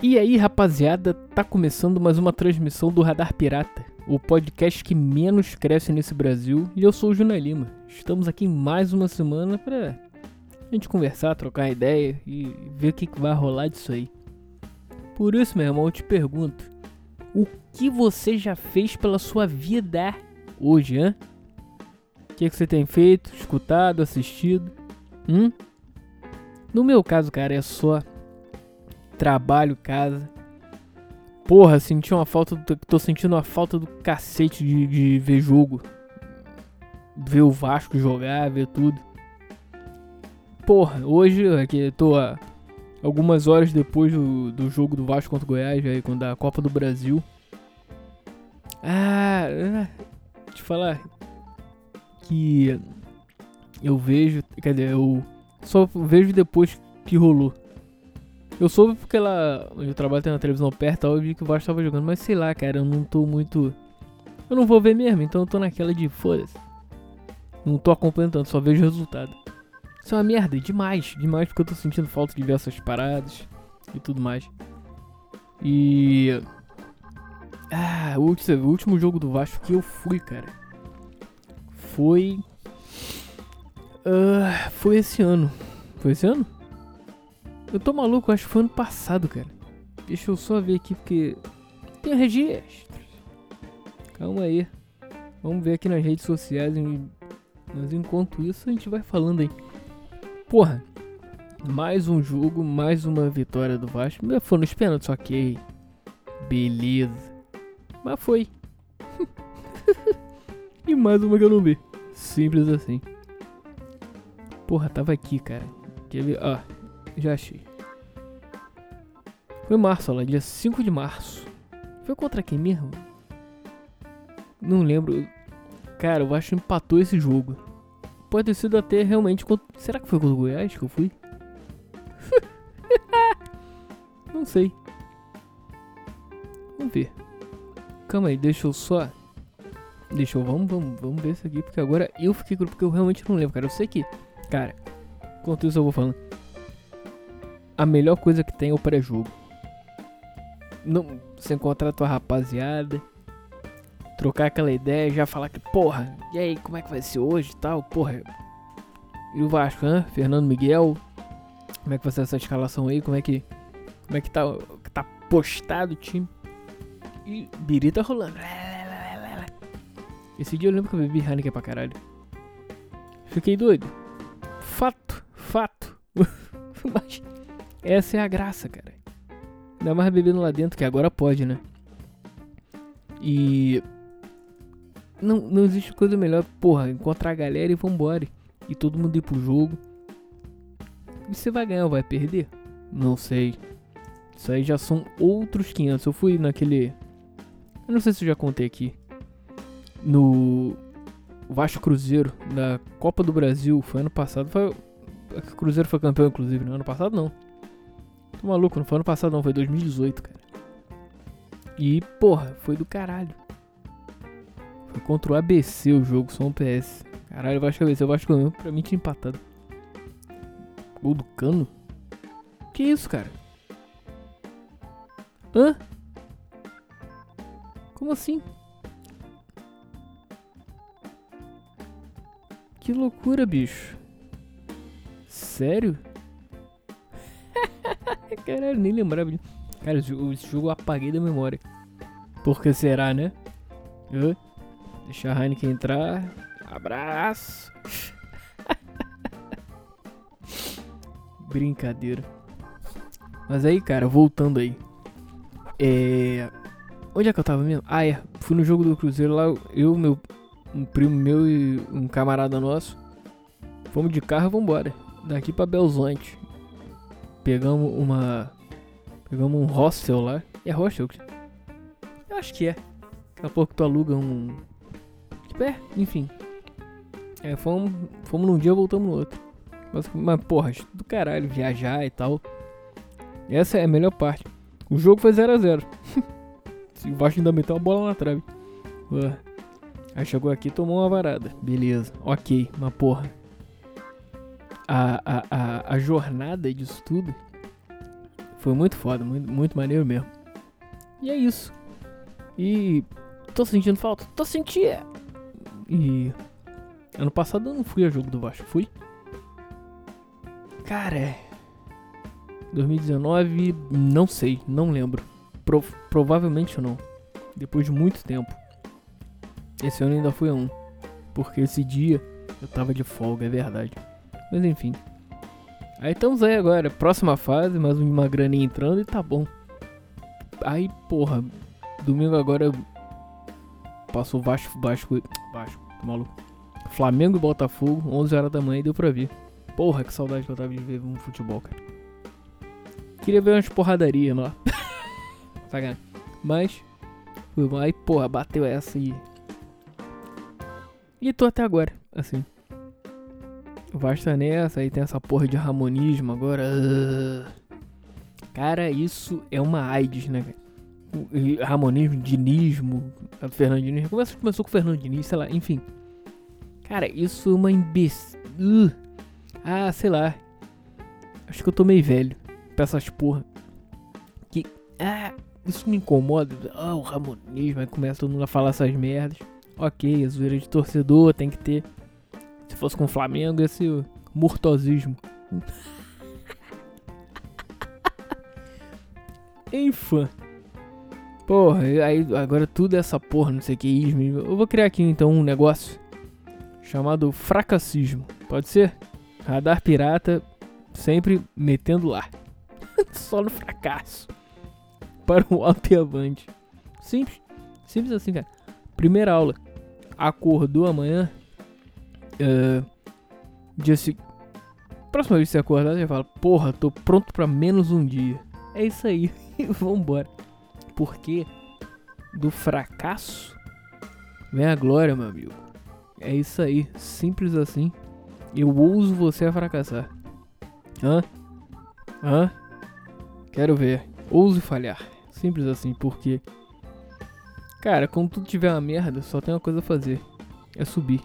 E aí, rapaziada, tá começando mais uma transmissão do Radar Pirata, o podcast que menos cresce nesse Brasil, e eu sou o Juna Lima. Estamos aqui mais uma semana pra gente conversar, trocar ideia e ver o que, que vai rolar disso aí. Por isso, meu irmão, eu te pergunto: o que você já fez pela sua vida hoje, hein? O que, que você tem feito, escutado, assistido? Hum? No meu caso, cara, é só trabalho, casa. Porra, senti uma falta. Do, tô sentindo uma falta do cacete de, de ver jogo. Ver o Vasco jogar, ver tudo. Porra, hoje aqui tô a, algumas horas depois do, do jogo do Vasco contra o Goiás, aí, quando da Copa do Brasil. Ah, ah, te falar que eu vejo, quer dizer, eu só vejo depois que rolou. Eu soube porque ela. Eu trabalho na televisão perto eu vi que o Vasco tava jogando, mas sei lá, cara, eu não tô muito. Eu não vou ver mesmo, então eu tô naquela de foda-se. Não tô acompanhando tanto, só vejo o resultado. Isso é uma merda, demais, demais, porque eu tô sentindo falta de ver essas paradas e tudo mais. E. Ah, o último, o último jogo do Vasco que eu fui, cara. Foi. Uh, foi esse ano. Foi esse ano? Eu tô maluco, acho que foi ano passado, cara. Deixa eu só ver aqui porque tem registros. Calma aí. Vamos ver aqui nas redes sociais. Mas enquanto isso a gente vai falando aí. Porra, mais um jogo, mais uma vitória do Vasco. Foi nos pênaltis, ok. Beleza. Mas foi. e mais uma que eu não vi. Simples assim. Porra, tava aqui, cara. Quer ver? Ó, já achei. Foi março, olha lá, dia 5 de março. Foi contra quem mesmo? Não lembro. Cara, o Vasco empatou esse jogo. Pode ter sido até realmente contra... Será que foi contra o Goiás que eu fui? Não sei. Vamos ver. Calma aí, deixa eu só. Deixa eu. Vamos, vamos, vamos ver isso aqui. Porque agora eu fiquei porque eu realmente não lembro, cara. Eu sei que. Cara, enquanto isso eu vou falando. A melhor coisa que tem é o pré-jogo. Não, você encontrar tua rapaziada. Trocar aquela ideia, já falar que, porra, e aí, como é que vai ser hoje e tal? Porra. E o Vasco? Fernando Miguel. Como é que vai ser essa escalação aí? Como é que. Como é que tá, tá postado o time? E birita rolando. Esse dia eu lembro que eu bebi Heineken pra caralho. Fiquei doido. Fato, fato. Mas essa é a graça, cara. Ainda mais bebendo lá dentro, que agora pode, né? E. Não, não existe coisa melhor, porra, encontrar a galera e vambora. E todo mundo ir pro jogo. E você vai ganhar ou vai perder? Não sei. Isso aí já são outros 500. Eu fui naquele. Eu não sei se eu já contei aqui. No Vasco Cruzeiro, na Copa do Brasil, foi ano passado. Foi... O Cruzeiro foi campeão, inclusive, no ano passado não. Tô maluco, não foi ano passado não, foi 2018, cara. E, porra, foi do caralho. Foi contra o ABC o jogo, só um PS. Caralho, o Vasco ABC, o Vasco ganhou, pra mim tinha empatado. Gol do Cano? Que isso, cara? Hã? Como assim? Que loucura, bicho. Sério? Caralho, nem lembrava. Cara, esse jogo eu apaguei da memória. Por que será, né? Deixa a Heineken entrar. Abraço. Brincadeira. Mas aí, cara, voltando aí. É. Onde é que eu tava mesmo? Ah, é. Fui no jogo do Cruzeiro lá. Eu, meu. Um primo meu e um camarada nosso. Fomos de carro e vambora. Daqui pra Belzonte. Pegamos uma. Pegamos um hostel lá. É hostel? Eu acho que é. Daqui a pouco tu aluga um. Tipo, é, enfim. É, fomos, fomos num dia voltamos no outro. Mas, mas porra, do caralho, viajar e tal. Essa é a melhor parte. O jogo foi 0x0. o Vasco ainda meteu a bola na trave. Uh. Aí chegou aqui tomou uma varada. Beleza, ok, mas porra a, a, a, jornada disso tudo Foi muito foda, muito, muito maneiro mesmo. E é isso. E tô sentindo falta? Tô sentindo. E ano passado eu não fui a jogo do Vasco, fui? Cara, 2019, não sei, não lembro. Pro, provavelmente não. Depois de muito tempo. Esse ano ainda fui a um. Porque esse dia eu tava de folga, é verdade. Mas enfim. Aí estamos aí agora, próxima fase, mais uma graninha entrando e tá bom. Aí, porra, domingo agora passou Vasco, Vasco, Vasco, tá maluco. Flamengo e Botafogo, 11 horas da manhã e deu pra ver. Porra, que saudade que eu tava de ver um futebol, cara. Queria ver umas porradarias lá. Mas, foi aí, porra, bateu essa e. E tô até agora, assim. Basta nessa, aí tem essa porra de ramonismo agora. Cara, isso é uma AIDS, né, Ramonismo, dinismo, Fernando Diniz. Começou, começou com o Fernando Diniz, sei lá, enfim. Cara, isso é uma imbecil. Ah, sei lá. Acho que eu tô meio velho pra essas porra. Que. Ah, isso me incomoda. Ah, o Ramonismo. Aí começa todo mundo a falar essas merdas. Ok, a zoeira de torcedor tem que ter. Se fosse com o Flamengo, esse mortosismo. Enfim. Porra, aí agora tudo é essa porra, não sei o que ismo. Eu vou criar aqui então um negócio chamado fracassismo. Pode ser? Radar pirata sempre metendo lá. Só no fracasso. Para o alto e avante. Simples. Simples assim, cara. Primeira aula. Acordou amanhã. Uh, dia seguinte. Próxima vez que você acordar, você fala: Porra, tô pronto para menos um dia. É isso aí. Vambora. Porque do fracasso vem a glória, meu amigo. É isso aí. Simples assim. Eu ouso você a fracassar. Hã? Hã? Quero ver. Ouse falhar. Simples assim, porque. Cara, quando tudo tiver uma merda, só tem uma coisa a fazer: é subir.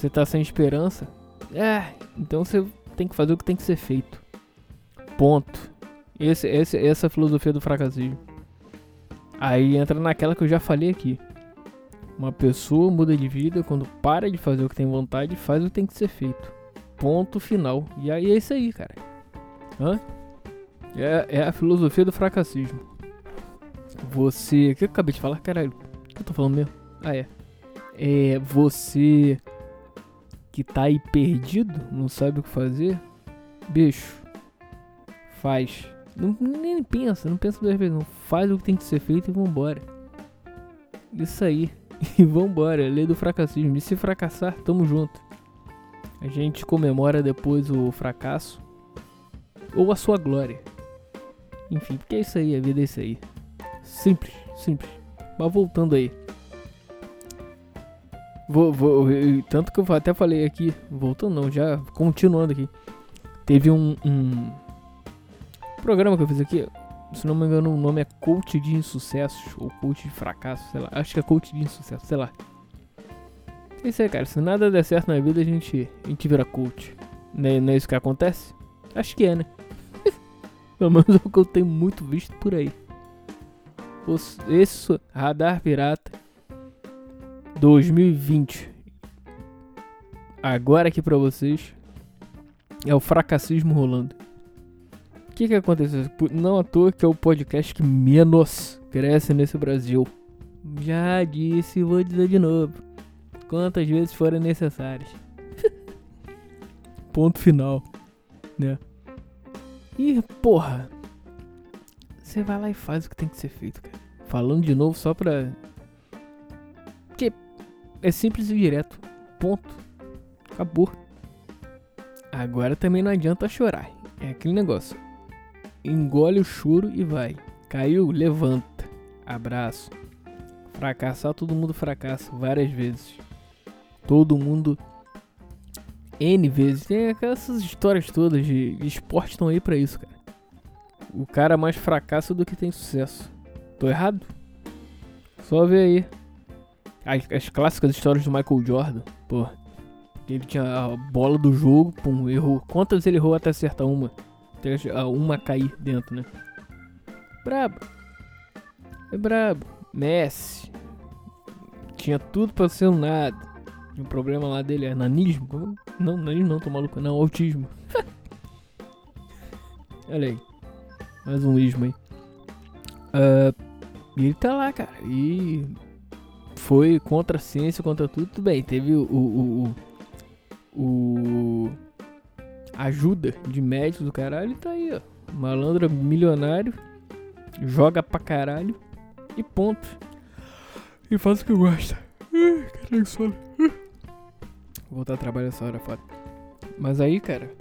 Você tá sem esperança? É, então você tem que fazer o que tem que ser feito. Ponto. Esse, esse, essa é a filosofia do fracassismo. Aí entra naquela que eu já falei aqui. Uma pessoa muda de vida quando para de fazer o que tem vontade e faz o que tem que ser feito. Ponto final. E aí é isso aí, cara. Hã? É, é a filosofia do fracassismo. Você. O que eu acabei de falar? Caralho. O que eu tô falando mesmo? Ah, é. É você que tá aí perdido, não sabe o que fazer. Bicho. Faz. Não, nem pensa, não pensa duas vezes, não. Faz o que tem que ser feito e vambora. Isso aí. E vambora. Lei do fracassismo. E se fracassar, tamo junto. A gente comemora depois o fracasso ou a sua glória. Enfim, porque é isso aí, a vida é isso aí. Simples, simples. Mas voltando aí. Vou, vou, tanto que eu até falei aqui, voltando não, já continuando aqui. Teve um, um programa que eu fiz aqui, se não me engano o nome é Coach de Insucesso ou Coach de Fracasso, sei lá. Acho que é Coach de Insucesso, sei lá. É isso aí, cara. Se nada der certo na vida, a gente, a gente vira coach. Não é, não é isso que acontece? Acho que é, né? Pelo menos é o que eu tenho muito visto por aí. Esse Radar Pirata 2020. Agora aqui pra vocês é o fracassismo rolando. O que que aconteceu? Não à toa que é o podcast que menos cresce nesse Brasil. Já disse, vou dizer de novo quantas vezes forem necessárias. Ponto final, né? E, porra, você vai lá e faz o que tem que ser feito, cara. Falando de novo só pra. É simples e direto. Ponto. Acabou. Agora também não adianta chorar. É aquele negócio. Engole o choro e vai. Caiu, levanta. Abraço. Fracassar, todo mundo fracassa várias vezes todo mundo N vezes. Tem aquelas histórias todas de, de esporte estão aí pra isso, cara. O cara mais fracassa do que tem sucesso. Tô errado? Só ver aí. As, as clássicas histórias do Michael Jordan. Pô. Ele tinha a bola do jogo, pum, errou. Quantas ele errou até acertar uma? Até uma cair dentro, né? Brabo. É brabo. Messi. Tinha tudo pra ser um nada. E o problema lá dele é nanismo. Não, nanismo não, tô maluco. Não, autismo. Olha aí. Mais um ismo aí. Uh, e ele tá lá, cara. E foi contra a ciência, contra tudo. Tudo bem, teve o, o, o, o ajuda de médicos do caralho. Tá aí, ó. Malandro milionário. Joga pra caralho. E ponto. E faz o que gosta. Caralho, sono. Vou voltar a trabalhar essa hora, foda. Mas aí, cara.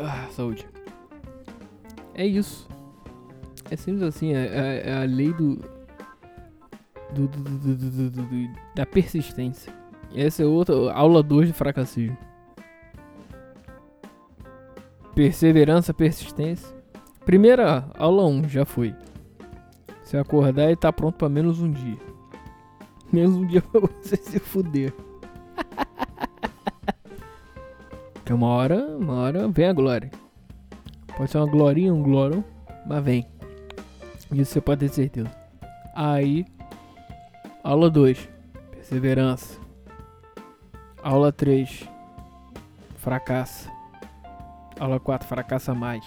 Ah, saúde. É isso. É simples assim, é, é, é a lei do do, do, do, da persistência. Essa é outra aula 2 de fracassismo. Perseverança, persistência. Primeira aula 1 um, já foi. Se acordar e tá pronto para menos um dia. Menos um dia pra você se fuder. Porque uma hora, uma hora vem a glória. Pode ser uma glorinha, um glorão, mas vem. Isso você pode ter certeza. Aí, aula 2, perseverança. Aula 3, fracassa. Aula 4, fracassa mais.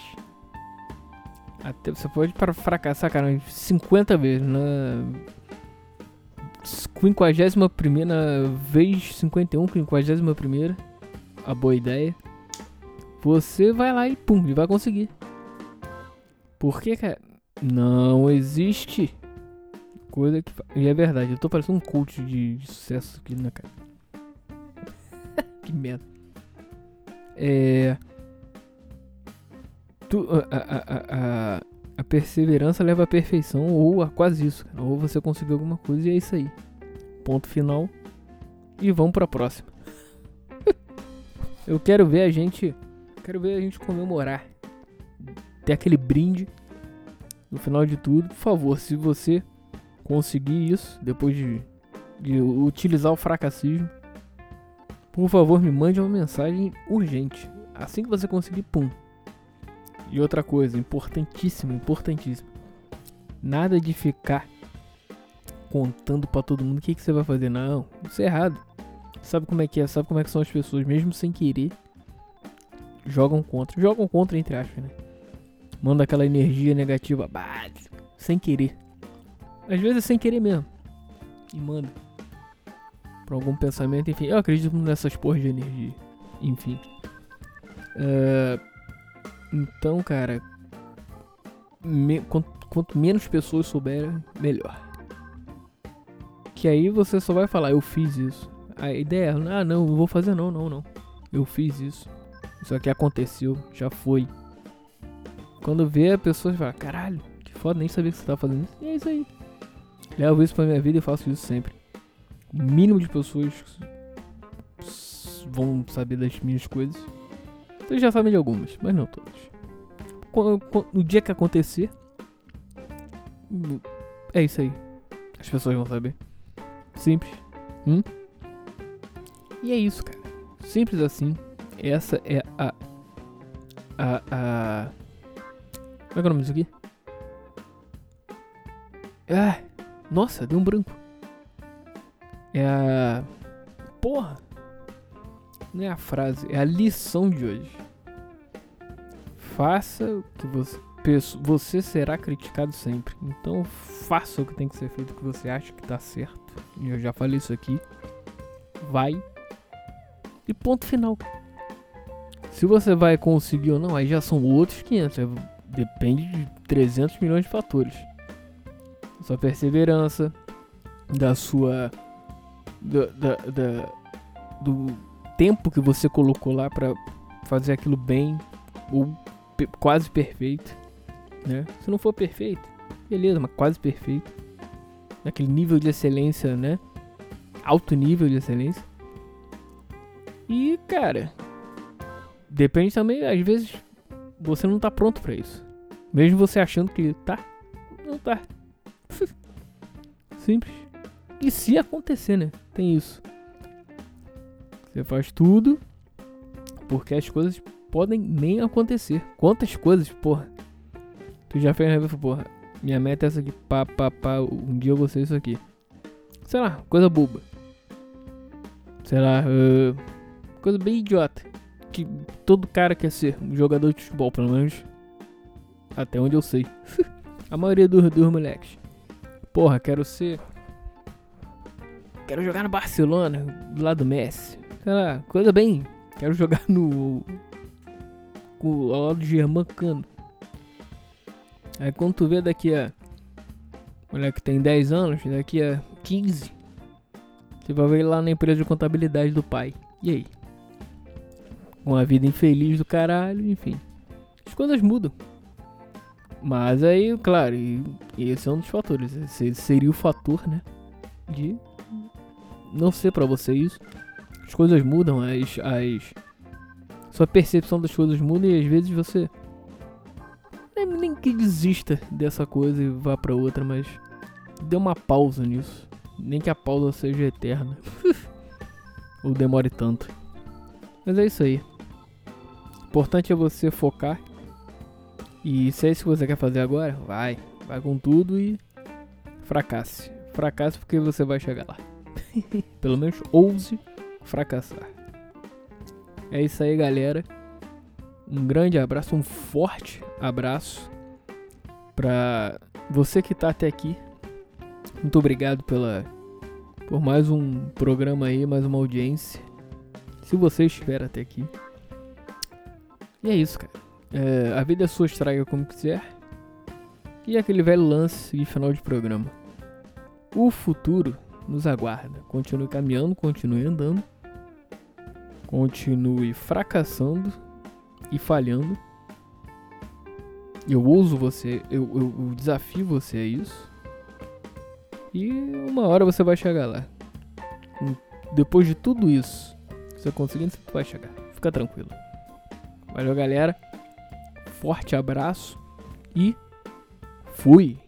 Até você pode para fracassar, cara, 50 vezes. Na 51 vez 51, 51 a boa ideia. Você vai lá e pum, e vai conseguir. Porque, cara, não existe coisa que. E é verdade, eu tô parecendo um coach de, de sucesso aqui, né, cara? que merda. É. Tu, a, a, a, a, perseverança leva à perfeição, ou a quase isso. Cara. Ou você conseguiu alguma coisa e é isso aí. Ponto final. E vamos pra próxima. eu quero ver a gente. Quero ver a gente comemorar. Ter aquele brinde no final de tudo, por favor, se você conseguir isso, depois de, de utilizar o fracassismo, por favor, me mande uma mensagem urgente. Assim que você conseguir, pum. E outra coisa, importantíssima, importantíssima. Nada de ficar contando para todo mundo o que, que você vai fazer. Não, isso é errado. Sabe como é que é? Sabe como é que são as pessoas, mesmo sem querer, jogam contra. Jogam contra, entre aspas, né? manda aquela energia negativa bah, sem querer. Às vezes é sem querer mesmo. E manda. Por algum pensamento, enfim. Eu acredito nessas porras de energia. Enfim. Uh, então, cara. Me, quanto, quanto menos pessoas souberem, melhor. Que aí você só vai falar, eu fiz isso. A ideia é, ah não, não vou fazer não, não, não. Eu fiz isso. Isso aqui aconteceu, já foi. Quando vê a pessoa fala, caralho, que foda, nem sabia que você tava fazendo isso. E é isso aí. Levo isso pra minha vida e faço isso sempre. O mínimo de pessoas vão saber das minhas coisas. Vocês já sabem de algumas, mas não todas. No dia que acontecer, é isso aí. As pessoas vão saber. Simples. Hum? E é isso, cara. Simples assim. Essa é a. A. a como é que é o nome disso aqui? Ah, nossa, deu um branco. É a. Porra! Não é a frase, é a lição de hoje. Faça o que você. Você será criticado sempre. Então faça o que tem que ser feito, o que você acha que tá certo. E eu já falei isso aqui. Vai. E ponto final. Se você vai conseguir ou não, aí já são outros 500 depende de 300 milhões de fatores. Sua perseverança, da sua. Da, da, da, do tempo que você colocou lá para fazer aquilo bem ou pe quase perfeito. Né? Se não for perfeito, beleza, mas quase perfeito. Naquele nível de excelência, né? Alto nível de excelência. E, cara, depende também, às vezes, você não tá pronto para isso. Mesmo você achando que tá, não tá. Simples. E se acontecer, né? Tem isso. Você faz tudo porque as coisas podem nem acontecer. Quantas coisas, porra. Tu já fez na porra. Minha meta é essa aqui, pá, pá, pá. Um dia eu vou ser isso aqui. Sei lá, coisa boba. Sei lá, uh, coisa bem idiota. Que todo cara quer ser um jogador de futebol, pelo menos. Até onde eu sei. A maioria dos, dos moleques. Porra, quero ser. Quero jogar no Barcelona, do lado do Messi. Sei lá, coisa bem. Quero jogar no. Com, ao lado do Germán Cano. Aí quando tu vê daqui a. Moleque tem 10 anos, daqui a 15. Você vai ver lá na empresa de contabilidade do pai. E aí? Uma vida infeliz do caralho, enfim. As coisas mudam. Mas aí, claro, esse é um dos fatores. Esse seria o fator, né? De não ser para você isso. As coisas mudam, as, as. Sua percepção das coisas muda e às vezes você. Nem, nem que desista dessa coisa e vá para outra, mas. Dê uma pausa nisso. Nem que a pausa seja eterna. Ou demore tanto. Mas é isso aí. O importante é você focar e se é isso que você quer fazer agora, vai. Vai com tudo e fracasse. Fracasse porque você vai chegar lá. Pelo menos ouse fracassar. É isso aí, galera. Um grande abraço, um forte abraço para você que tá até aqui. Muito obrigado pela por mais um programa aí, mais uma audiência. Se você estiver até aqui. E é isso, cara. É, a vida é sua, estraga como quiser. E aquele velho lance de final de programa. O futuro nos aguarda. Continue caminhando, continue andando. Continue fracassando e falhando. Eu uso você, eu, eu, eu desafio você a isso. E uma hora você vai chegar lá. Depois de tudo isso, você conseguindo, você vai chegar. Fica tranquilo. Valeu, galera forte abraço e fui!